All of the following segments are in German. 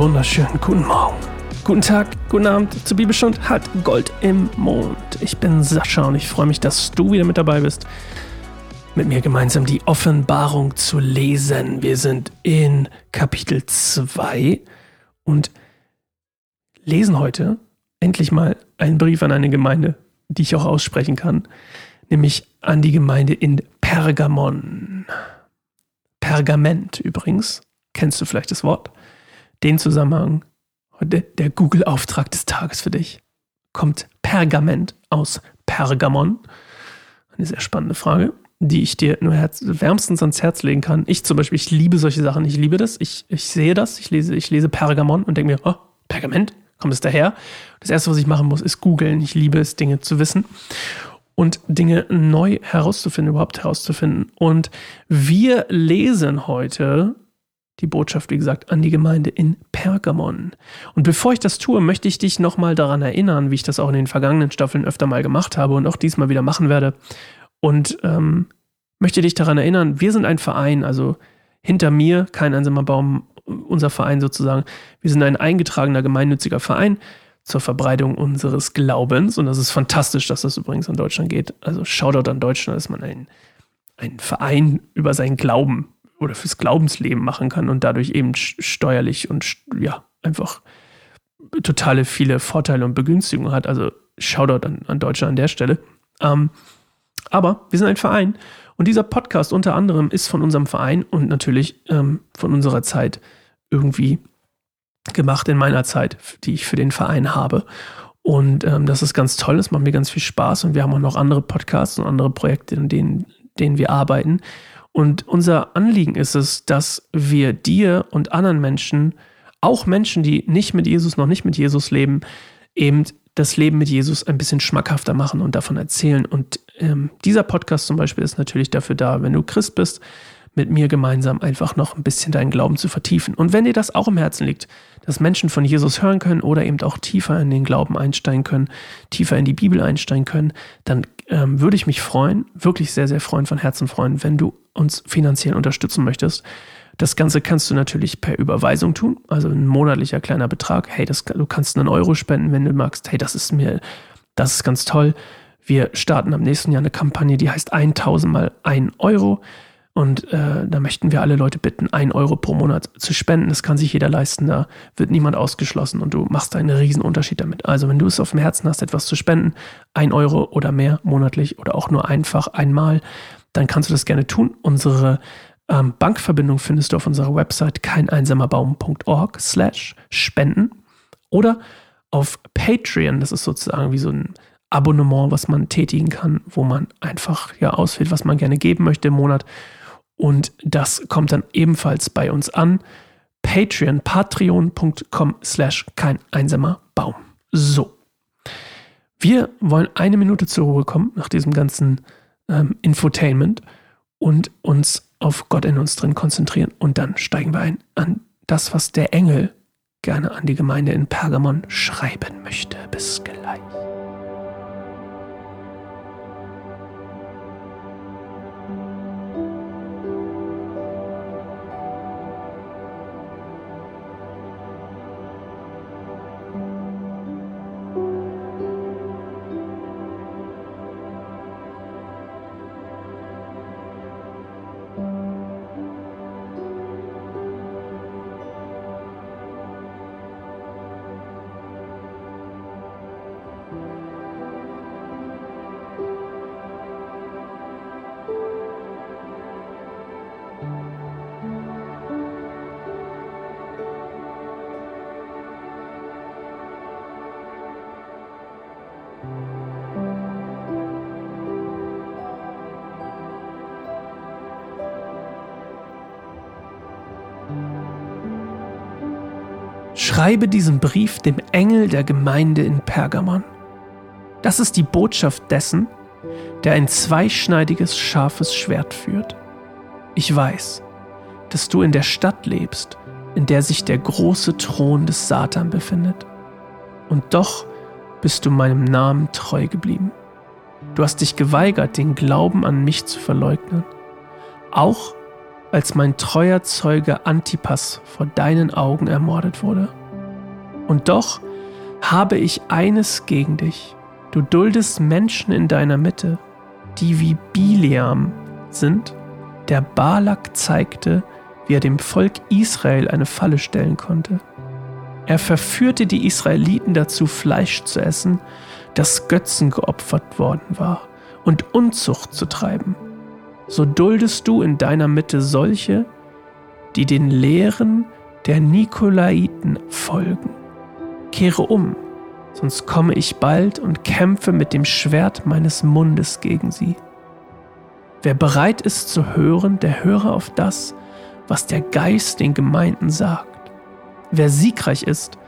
wunderschönen guten Morgen, guten Tag, guten Abend zur Bibelstund hat Gold im Mond. Ich bin Sascha und ich freue mich, dass du wieder mit dabei bist, mit mir gemeinsam die Offenbarung zu lesen. Wir sind in Kapitel 2 und lesen heute endlich mal einen Brief an eine Gemeinde, die ich auch aussprechen kann, nämlich an die Gemeinde in Pergamon. Pergament übrigens, kennst du vielleicht das Wort? Den Zusammenhang, der, der Google-Auftrag des Tages für dich. Kommt Pergament aus Pergamon? Eine sehr spannende Frage, die ich dir nur wärmstens ans Herz legen kann. Ich zum Beispiel, ich liebe solche Sachen, ich liebe das, ich, ich sehe das, ich lese, ich lese Pergamon und denke mir, oh, Pergament, kommt es daher? Das erste, was ich machen muss, ist googeln. Ich liebe es, Dinge zu wissen und Dinge neu herauszufinden, überhaupt herauszufinden. Und wir lesen heute die Botschaft, wie gesagt, an die Gemeinde in Pergamon. Und bevor ich das tue, möchte ich dich nochmal daran erinnern, wie ich das auch in den vergangenen Staffeln öfter mal gemacht habe und auch diesmal wieder machen werde. Und ähm, möchte dich daran erinnern, wir sind ein Verein, also hinter mir kein einsamer Baum, unser Verein sozusagen. Wir sind ein eingetragener gemeinnütziger Verein zur Verbreitung unseres Glaubens. Und das ist fantastisch, dass das übrigens an Deutschland geht. Also Shoutout an Deutschland, dass man einen, einen Verein über seinen Glauben oder fürs Glaubensleben machen kann und dadurch eben steuerlich und ja, einfach totale viele Vorteile und Begünstigungen hat. Also Shoutout an, an Deutschland an der Stelle. Ähm, aber wir sind ein Verein und dieser Podcast unter anderem ist von unserem Verein und natürlich ähm, von unserer Zeit irgendwie gemacht in meiner Zeit, die ich für den Verein habe. Und ähm, das ist ganz toll, das macht mir ganz viel Spaß und wir haben auch noch andere Podcasts und andere Projekte, in denen, denen wir arbeiten. Und unser Anliegen ist es, dass wir dir und anderen Menschen, auch Menschen, die nicht mit Jesus, noch nicht mit Jesus leben, eben das Leben mit Jesus ein bisschen schmackhafter machen und davon erzählen. Und ähm, dieser Podcast zum Beispiel ist natürlich dafür da, wenn du Christ bist, mit mir gemeinsam einfach noch ein bisschen deinen Glauben zu vertiefen. Und wenn dir das auch im Herzen liegt, dass Menschen von Jesus hören können oder eben auch tiefer in den Glauben einsteigen können, tiefer in die Bibel einsteigen können, dann ähm, würde ich mich freuen, wirklich sehr, sehr freuen, von Herzen freuen, wenn du uns finanziell unterstützen möchtest. Das Ganze kannst du natürlich per Überweisung tun, also ein monatlicher kleiner Betrag. Hey, das, du kannst einen Euro spenden, wenn du magst. Hey, das ist mir, das ist ganz toll. Wir starten am nächsten Jahr eine Kampagne, die heißt 1000 mal 1 Euro. Und äh, da möchten wir alle Leute bitten, ein Euro pro Monat zu spenden. Das kann sich jeder leisten. Da wird niemand ausgeschlossen und du machst einen riesen Unterschied damit. Also wenn du es auf dem Herzen hast, etwas zu spenden, ein Euro oder mehr monatlich oder auch nur einfach einmal, dann kannst du das gerne tun. Unsere ähm, Bankverbindung findest du auf unserer Website keineinsamerbaum.org slash spenden oder auf Patreon. Das ist sozusagen wie so ein Abonnement, was man tätigen kann, wo man einfach ja auswählt, was man gerne geben möchte im Monat und das kommt dann ebenfalls bei uns an. Patreon, patreon.com slash kein einsamer Baum. So. Wir wollen eine Minute zur Ruhe kommen nach diesem ganzen ähm, Infotainment und uns auf Gott in uns drin konzentrieren. Und dann steigen wir ein an das, was der Engel gerne an die Gemeinde in Pergamon schreiben möchte. Bis gleich. Schreibe diesen Brief dem Engel der Gemeinde in Pergamon. Das ist die Botschaft dessen, der ein zweischneidiges, scharfes Schwert führt. Ich weiß, dass du in der Stadt lebst, in der sich der große Thron des Satan befindet. Und doch bist du meinem Namen treu geblieben. Du hast dich geweigert, den Glauben an mich zu verleugnen, auch als mein treuer Zeuge Antipas vor deinen Augen ermordet wurde. Und doch habe ich eines gegen dich. Du duldest Menschen in deiner Mitte, die wie Bileam sind, der Balak zeigte, wie er dem Volk Israel eine Falle stellen konnte. Er verführte die Israeliten dazu, Fleisch zu essen, das Götzen geopfert worden war, und Unzucht zu treiben. So duldest du in deiner Mitte solche, die den Lehren der Nikolaiten folgen. Kehre um, sonst komme ich bald und kämpfe mit dem Schwert meines Mundes gegen sie. Wer bereit ist zu hören, der höre auf das, was der Geist den Gemeinden sagt. Wer siegreich ist,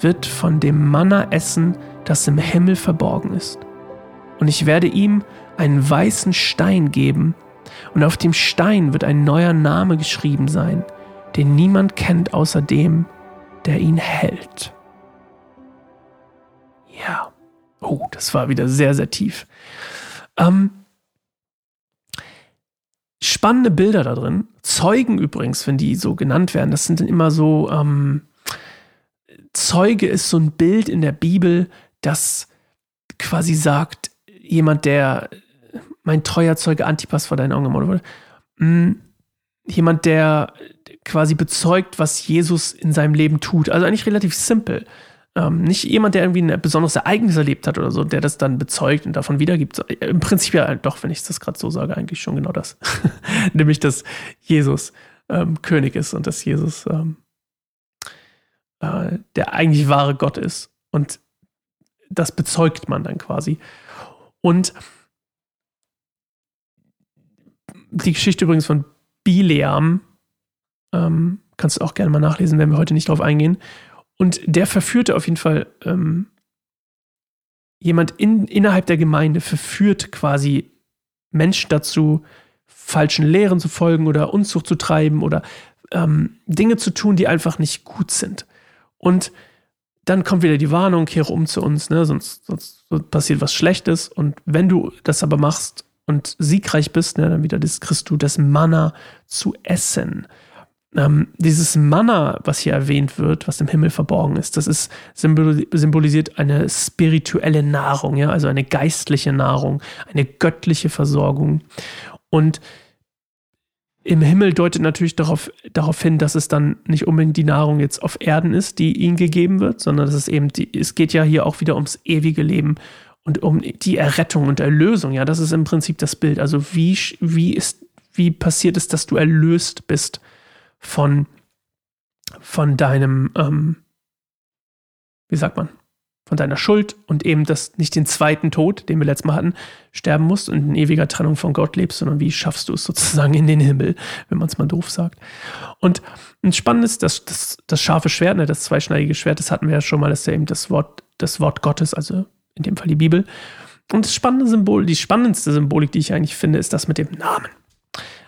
wird von dem Manna essen, das im Himmel verborgen ist. Und ich werde ihm einen weißen Stein geben, und auf dem Stein wird ein neuer Name geschrieben sein, den niemand kennt außer dem, der ihn hält. Ja. Oh, das war wieder sehr, sehr tief. Ähm, spannende Bilder da drin. Zeugen übrigens, wenn die so genannt werden, das sind dann immer so, ähm, Zeuge ist so ein Bild in der Bibel, das quasi sagt, jemand, der mein treuer Zeuge Antipas vor deinen Augen ermordet wurde. Hm, jemand, der quasi bezeugt, was Jesus in seinem Leben tut. Also eigentlich relativ simpel. Ähm, nicht jemand, der irgendwie ein besonderes Ereignis erlebt hat oder so, der das dann bezeugt und davon wiedergibt. Im Prinzip ja doch, wenn ich das gerade so sage, eigentlich schon genau das. Nämlich, dass Jesus ähm, König ist und dass Jesus ähm, äh, der eigentlich wahre Gott ist. Und das bezeugt man dann quasi. Und die Geschichte übrigens von Bileam, ähm, kannst du auch gerne mal nachlesen, wenn wir heute nicht drauf eingehen. Und der verführte auf jeden Fall ähm, jemand in, innerhalb der Gemeinde, verführt quasi Menschen dazu, falschen Lehren zu folgen oder Unzucht zu treiben oder ähm, Dinge zu tun, die einfach nicht gut sind. Und dann kommt wieder die Warnung, kehre um zu uns, ne? sonst, sonst passiert was Schlechtes. Und wenn du das aber machst und siegreich bist, ne, dann wieder das kriegst du das Manna zu essen. Ähm, dieses Manna, was hier erwähnt wird, was im Himmel verborgen ist, das ist symbolisiert eine spirituelle Nahrung, ja, also eine geistliche Nahrung, eine göttliche Versorgung. Und im Himmel deutet natürlich darauf, darauf hin, dass es dann nicht unbedingt die Nahrung jetzt auf Erden ist, die ihnen gegeben wird, sondern dass es eben, die, es geht ja hier auch wieder ums ewige Leben und um die Errettung und Erlösung. Ja, das ist im Prinzip das Bild. Also wie, wie ist, wie passiert es, dass du erlöst bist von, von deinem, ähm, wie sagt man, von deiner Schuld und eben das nicht den zweiten Tod, den wir letztes Mal hatten, sterben musst und in ewiger Trennung von Gott lebst, sondern wie schaffst du es sozusagen in den Himmel, wenn man es mal doof sagt. Und ein spannendes, das, das, das scharfe Schwert, ne, das zweischneidige Schwert, das hatten wir ja schon mal, das ist ja eben das Wort, das Wort Gottes, also in dem Fall die Bibel. Und das spannende Symbol, die spannendste Symbolik, die ich eigentlich finde, ist das mit dem Namen.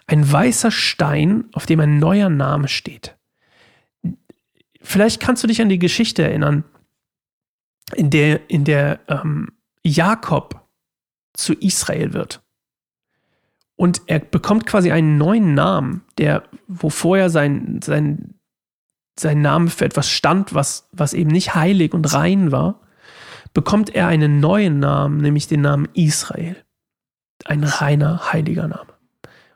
Ein weißer Stein, auf dem ein neuer Name steht. Vielleicht kannst du dich an die Geschichte erinnern, in der, in der ähm, Jakob zu Israel wird. Und er bekommt quasi einen neuen Namen, der, wo vorher sein, sein, sein Name für etwas stand, was, was eben nicht heilig und rein war, bekommt er einen neuen Namen, nämlich den Namen Israel. Ein reiner, heiliger Name.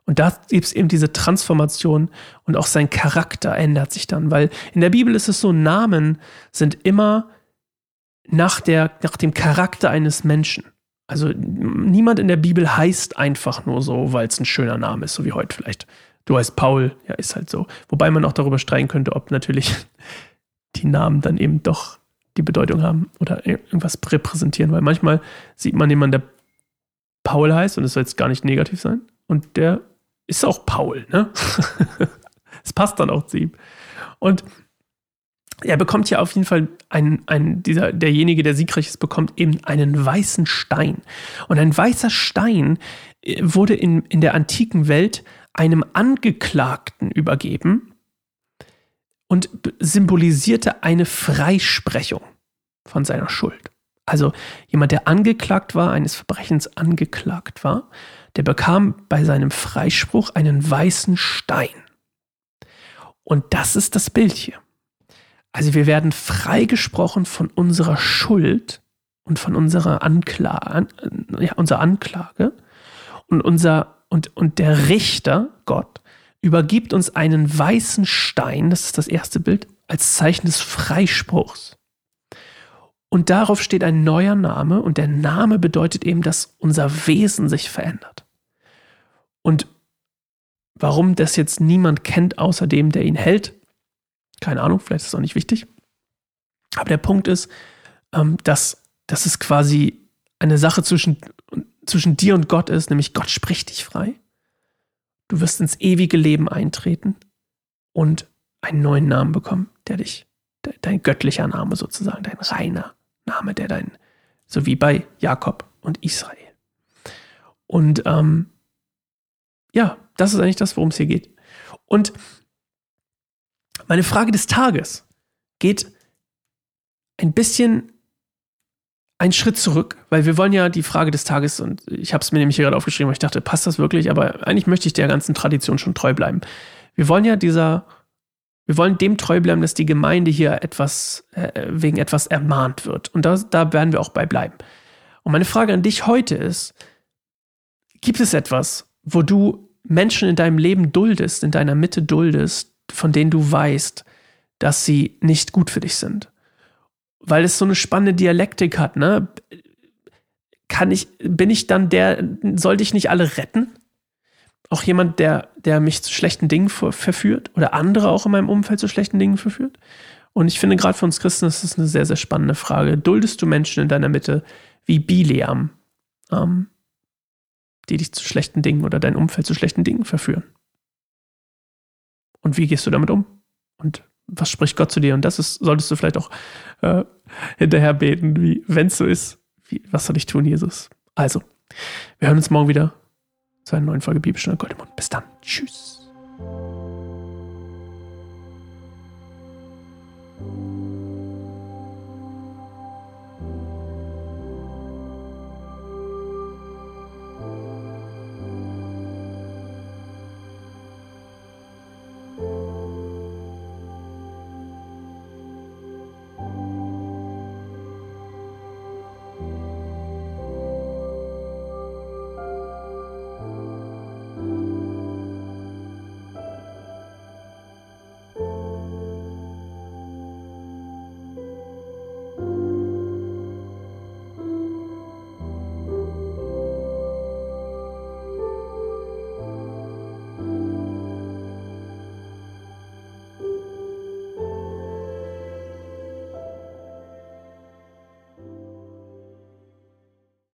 Und da gibt es eben diese Transformation und auch sein Charakter ändert sich dann, weil in der Bibel ist es so, Namen sind immer nach, der, nach dem Charakter eines Menschen. Also niemand in der Bibel heißt einfach nur so, weil es ein schöner Name ist, so wie heute vielleicht. Du heißt Paul, ja, ist halt so. Wobei man auch darüber streiten könnte, ob natürlich die Namen dann eben doch die Bedeutung haben oder irgendwas repräsentieren, weil manchmal sieht man jemanden, der Paul heißt und es soll jetzt gar nicht negativ sein und der ist auch Paul, ne? Es passt dann auch zu ihm. Und er bekommt ja auf jeden Fall einen, einen, dieser, derjenige, der siegreich ist, bekommt eben einen weißen Stein. Und ein weißer Stein äh, wurde in, in der antiken Welt einem Angeklagten übergeben und symbolisierte eine Freisprechung von seiner Schuld. Also jemand, der angeklagt war, eines Verbrechens angeklagt war, der bekam bei seinem Freispruch einen weißen Stein. Und das ist das Bild hier. Also wir werden freigesprochen von unserer Schuld und von unserer Anklage, ja, unserer Anklage. Und unser, und, und der Richter, Gott, übergibt uns einen weißen Stein, das ist das erste Bild, als Zeichen des Freispruchs. Und darauf steht ein neuer Name und der Name bedeutet eben, dass unser Wesen sich verändert. Und warum das jetzt niemand kennt, außer dem, der ihn hält, keine Ahnung, vielleicht ist es auch nicht wichtig. Aber der Punkt ist, ähm, dass, dass es quasi eine Sache zwischen, zwischen dir und Gott ist, nämlich Gott spricht dich frei. Du wirst ins ewige Leben eintreten und einen neuen Namen bekommen, der dich, dein göttlicher Name sozusagen, dein reiner Name, der dein, so wie bei Jakob und Israel. Und ähm, ja, das ist eigentlich das, worum es hier geht. Und meine Frage des Tages geht ein bisschen einen Schritt zurück, weil wir wollen ja die Frage des Tages, und ich habe es mir nämlich hier gerade aufgeschrieben, weil ich dachte, passt das wirklich? Aber eigentlich möchte ich der ganzen Tradition schon treu bleiben. Wir wollen ja dieser wir wollen dem treu bleiben, dass die Gemeinde hier etwas, äh, wegen etwas ermahnt wird. Und da, da werden wir auch bei bleiben. Und meine Frage an dich heute ist, gibt es etwas, wo du Menschen in deinem Leben duldest, in deiner Mitte duldest, von denen du weißt, dass sie nicht gut für dich sind? Weil es so eine spannende Dialektik hat, ne? Kann ich, bin ich dann der, sollte ich nicht alle retten? Auch jemand, der, der mich zu schlechten Dingen verführt oder andere auch in meinem Umfeld zu schlechten Dingen verführt? Und ich finde, gerade für uns Christen ist das eine sehr, sehr spannende Frage. Duldest du Menschen in deiner Mitte wie Bileam, ähm, die dich zu schlechten Dingen oder dein Umfeld zu schlechten Dingen verführen? Und wie gehst du damit um? Und was spricht Gott zu dir? Und das ist, solltest du vielleicht auch äh, hinterher beten, wie, wenn es so ist, wie, was soll ich tun, Jesus? Also, wir hören uns morgen wieder zu einer neuen Folge Bibelstunde Goldemund. Bis dann. Tschüss.